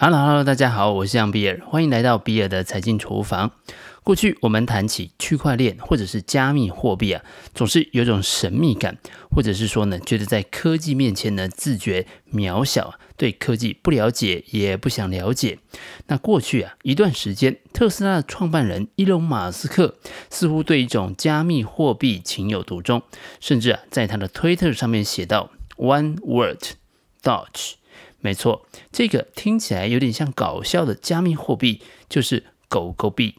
Hello，Hello，大家好，我是杨比尔，欢迎来到比尔的财经厨房。过去我们谈起区块链或者是加密货币啊，总是有种神秘感，或者是说呢，觉得在科技面前呢，自觉渺小，对科技不了解，也不想了解。那过去啊一段时间，特斯拉的创办人伊隆马斯克似乎对一种加密货币情有独钟，甚至啊在他的推特上面写道 “One Word Doge”。没错，这个听起来有点像搞笑的加密货币，就是狗狗币。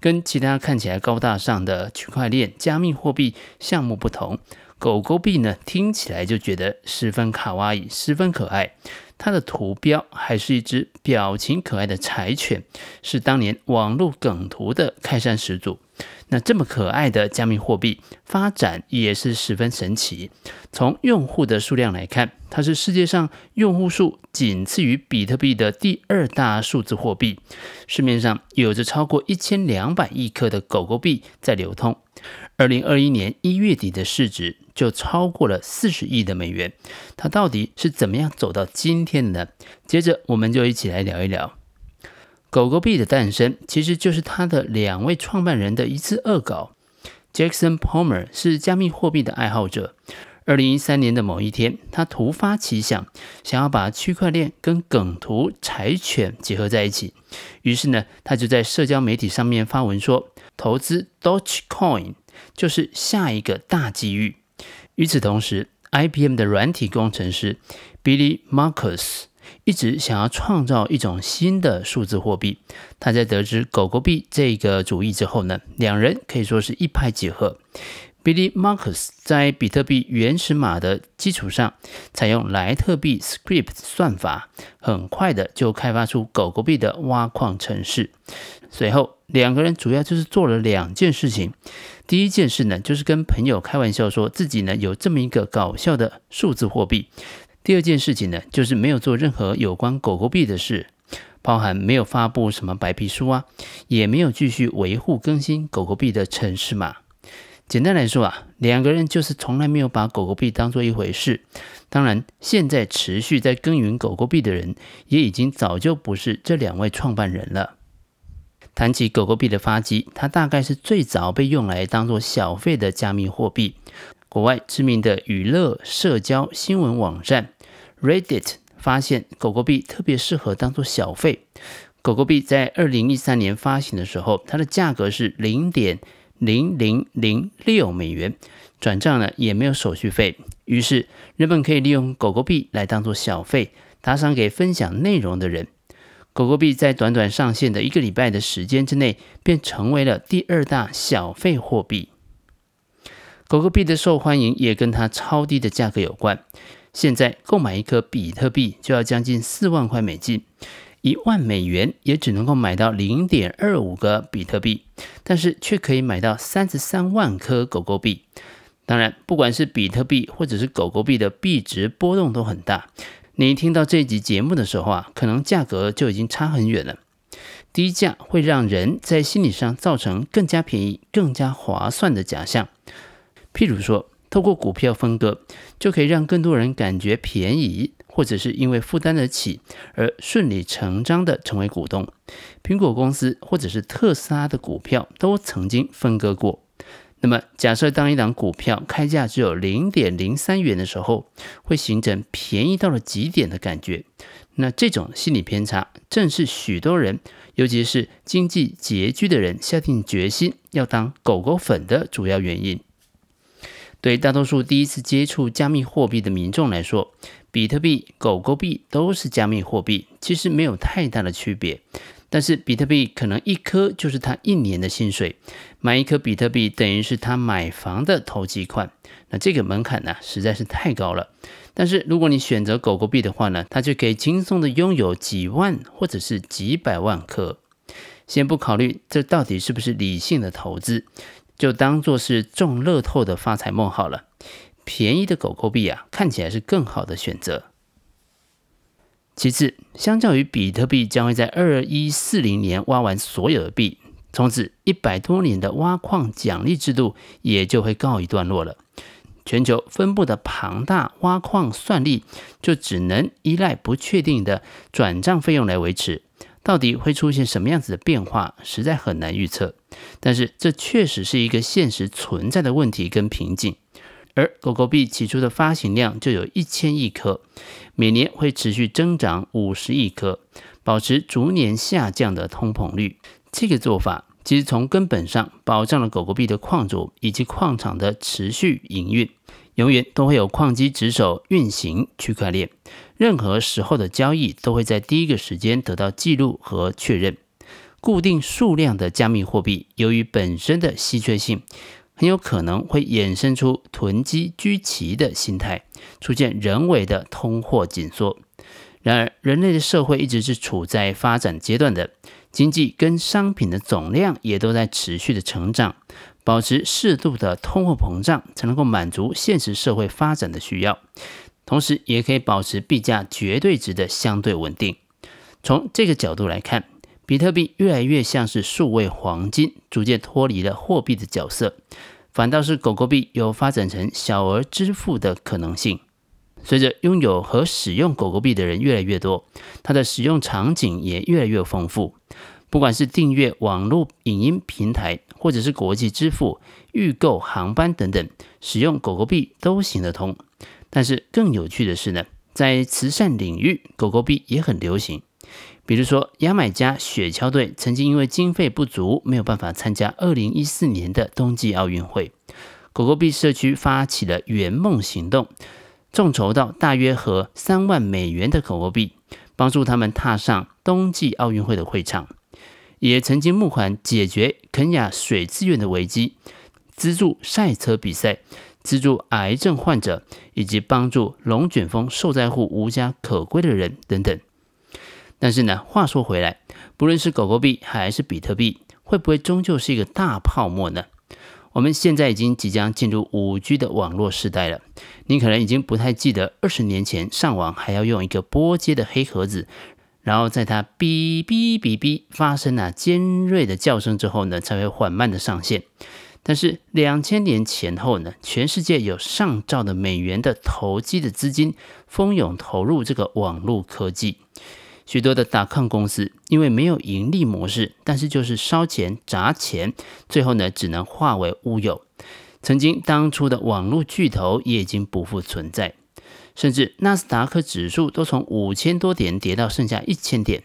跟其他看起来高大上的区块链加密货币项目不同，狗狗币呢听起来就觉得十分卡哇伊，十分可爱。它的图标还是一只表情可爱的柴犬，是当年网络梗图的开山始祖。那这么可爱的加密货币发展也是十分神奇。从用户的数量来看，它是世界上用户数仅次于比特币的第二大数字货币。市面上有着超过一千两百亿颗的狗狗币在流通。二零二一年一月底的市值就超过了四十亿的美元。它到底是怎么样走到今天的呢？接着我们就一起来聊一聊。狗狗币的诞生，其实就是他的两位创办人的一次恶搞。Jackson Palmer 是加密货币的爱好者。二零一三年的某一天，他突发奇想，想要把区块链跟梗图柴犬结合在一起。于是呢，他就在社交媒体上面发文说，投资 Dogecoin 就是下一个大机遇。与此同时，IBM 的软体工程师 Billy Marcus。一直想要创造一种新的数字货币。他在得知狗狗币这个主意之后呢，两人可以说是一拍即合。Billy Markus 在比特币原始码的基础上，采用莱特币 Script 算法，很快的就开发出狗狗币的挖矿程式。随后，两个人主要就是做了两件事情。第一件事呢，就是跟朋友开玩笑说自己呢有这么一个搞笑的数字货币。第二件事情呢，就是没有做任何有关狗狗币的事，包含没有发布什么白皮书啊，也没有继续维护更新狗狗币的城市码。简单来说啊，两个人就是从来没有把狗狗币当做一回事。当然，现在持续在耕耘狗狗币的人，也已经早就不是这两位创办人了。谈起狗狗币的发迹，它大概是最早被用来当做小费的加密货币。国外知名的娱乐社交新闻网站 Reddit 发现，狗狗币特别适合当做小费。狗狗币在二零一三年发行的时候，它的价格是零点零零零六美元，转账呢也没有手续费。于是人们可以利用狗狗币来当做小费，打赏给分享内容的人。狗狗币在短短上线的一个礼拜的时间之内，便成为了第二大小费货币。狗狗币的受欢迎也跟它超低的价格有关。现在购买一颗比特币就要将近四万块美金，一万美元也只能够买到零点二五个比特币，但是却可以买到三十三万颗狗狗币。当然，不管是比特币或者是狗狗币的币值波动都很大。你听到这集节目的时候啊，可能价格就已经差很远了。低价会让人在心理上造成更加便宜、更加划算的假象。譬如说，透过股票分割，就可以让更多人感觉便宜，或者是因为负担得起而顺理成章的成为股东。苹果公司或者是特斯拉的股票都曾经分割过。那么，假设当一档股票开价只有零点零三元的时候，会形成便宜到了极点的感觉。那这种心理偏差，正是许多人，尤其是经济拮据的人，下定决心要当狗狗粉的主要原因。对大多数第一次接触加密货币的民众来说，比特币、狗狗币都是加密货币，其实没有太大的区别。但是比特币可能一颗就是他一年的薪水，买一颗比特币等于是他买房的投机款。那这个门槛呢，实在是太高了。但是如果你选择狗狗币的话呢，它就可以轻松的拥有几万或者是几百万颗。先不考虑这到底是不是理性的投资。就当做是中乐透的发财梦好了，便宜的狗狗币啊，看起来是更好的选择。其次，相较于比特币将会在二一四零年挖完所有的币，从此一百多年的挖矿奖励制度也就会告一段落了。全球分布的庞大挖矿算力，就只能依赖不确定的转账费用来维持。到底会出现什么样子的变化，实在很难预测。但是这确实是一个现实存在的问题跟瓶颈。而狗狗币起初的发行量就有一千亿颗，每年会持续增长五十亿颗，保持逐年下降的通膨率。这个做法其实从根本上保障了狗狗币的矿主以及矿场的持续营运。永远都会有矿机值守运行区块链，任何时候的交易都会在第一个时间得到记录和确认。固定数量的加密货币，由于本身的稀缺性，很有可能会衍生出囤积居奇的心态，出现人为的通货紧缩。然而，人类的社会一直是处在发展阶段的，经济跟商品的总量也都在持续的成长。保持适度的通货膨胀，才能够满足现实社会发展的需要，同时也可以保持币价绝对值的相对稳定。从这个角度来看，比特币越来越像是数位黄金，逐渐脱离了货币的角色，反倒是狗狗币有发展成小额支付的可能性。随着拥有和使用狗狗币的人越来越多，它的使用场景也越来越丰富。不管是订阅网络影音平台，或者是国际支付、预购航班等等，使用狗狗币都行得通。但是更有趣的是呢，在慈善领域，狗狗币也很流行。比如说，牙买加雪橇队曾经因为经费不足，没有办法参加2014年的冬季奥运会，狗狗币社区发起了圆梦行动，众筹到大约合三万美元的狗狗币，帮助他们踏上冬季奥运会的会场。也曾经募款解决肯亚水资源的危机，资助赛车比赛，资助癌症患者，以及帮助龙卷风受灾户无家可归的人等等。但是呢，话说回来，不论是狗狗币还是比特币，会不会终究是一个大泡沫呢？我们现在已经即将进入五 G 的网络时代了，你可能已经不太记得二十年前上网还要用一个拨接的黑盒子。然后在它哔哔哔哔发生了尖锐的叫声之后呢，才会缓慢的上线。但是两千年前后呢，全世界有上兆的美元的投机的资金蜂拥投入这个网络科技，许多的 .com 公司因为没有盈利模式，但是就是烧钱砸钱，最后呢只能化为乌有。曾经当初的网络巨头也已经不复存在。甚至纳斯达克指数都从五千多点跌到剩下一千点。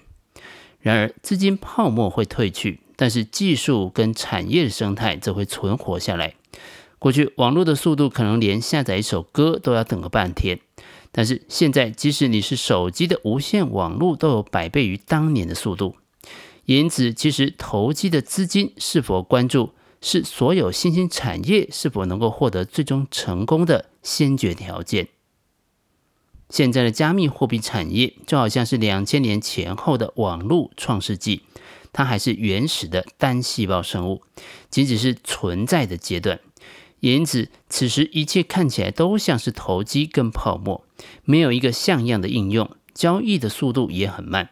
然而，资金泡沫会退去，但是技术跟产业的生态则会存活下来。过去网络的速度可能连下载一首歌都要等个半天，但是现在即使你是手机的无线网络，都有百倍于当年的速度。因此，其实投机的资金是否关注，是所有新兴产业是否能够获得最终成功的先决条件。现在的加密货币产业就好像是两千年前后的网络创世纪，它还是原始的单细胞生物，仅仅是存在的阶段。因此，此时一切看起来都像是投机跟泡沫，没有一个像样的应用，交易的速度也很慢。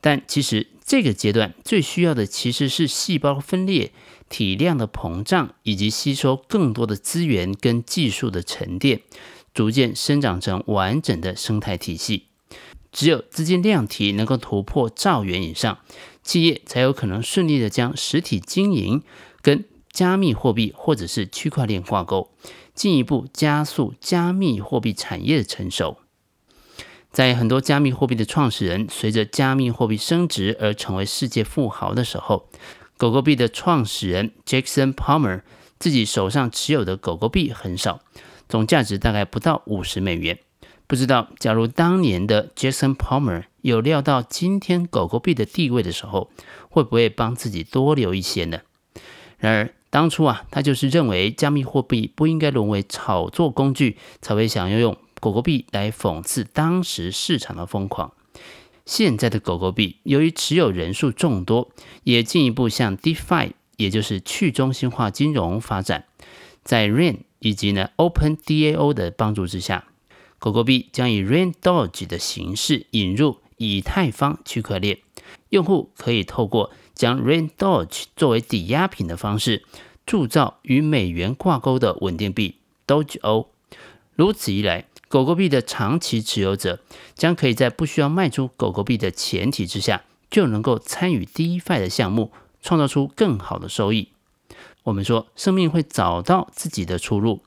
但其实这个阶段最需要的其实是细胞分裂、体量的膨胀，以及吸收更多的资源跟技术的沉淀。逐渐生长成完整的生态体系，只有资金量体能够突破兆元以上，企业才有可能顺利的将实体经营跟加密货币或者是区块链挂钩，进一步加速加密货币产业的成熟。在很多加密货币的创始人随着加密货币升值而成为世界富豪的时候，狗狗币的创始人 Jackson Palmer 自己手上持有的狗狗币很少。总价值大概不到五十美元。不知道，假如当年的 Jackson Palmer 有料到今天狗狗币的地位的时候，会不会帮自己多留一些呢？然而，当初啊，他就是认为加密货币不应该沦为炒作工具，才会想要用狗狗币来讽刺当时市场的疯狂。现在的狗狗币由于持有人数众多，也进一步向 DeFi，也就是去中心化金融发展，在 Rain。以及呢，OpenDAO 的帮助之下，狗狗币将以 Rain Doge 的形式引入以太坊区块链。用户可以透过将 Rain Doge 作为抵押品的方式，铸造与美元挂钩的稳定币 Doge O，如此一来，狗狗币的长期持有者将可以在不需要卖出狗狗币的前提之下，就能够参与 DeFi 的项目，创造出更好的收益。我们说，生命会找到自己的出路。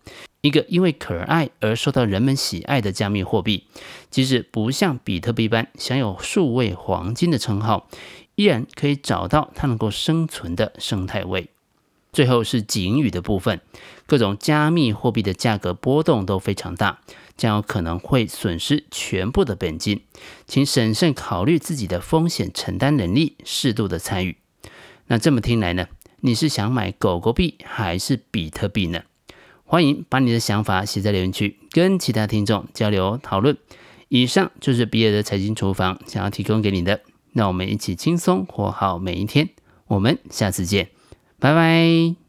一个因为可爱而受到人们喜爱的加密货币，即使不像比特币般享有数位黄金的称号，依然可以找到它能够生存的生态位。最后是警语的部分，各种加密货币的价格波动都非常大，将有可能会损失全部的本金，请审慎考虑自己的风险承担能力，适度的参与。那这么听来呢？你是想买狗狗币还是比特币呢？欢迎把你的想法写在留言区，跟其他听众交流讨论。以上就是比尔的财经厨房想要提供给你的，让我们一起轻松活好每一天。我们下次见，拜拜。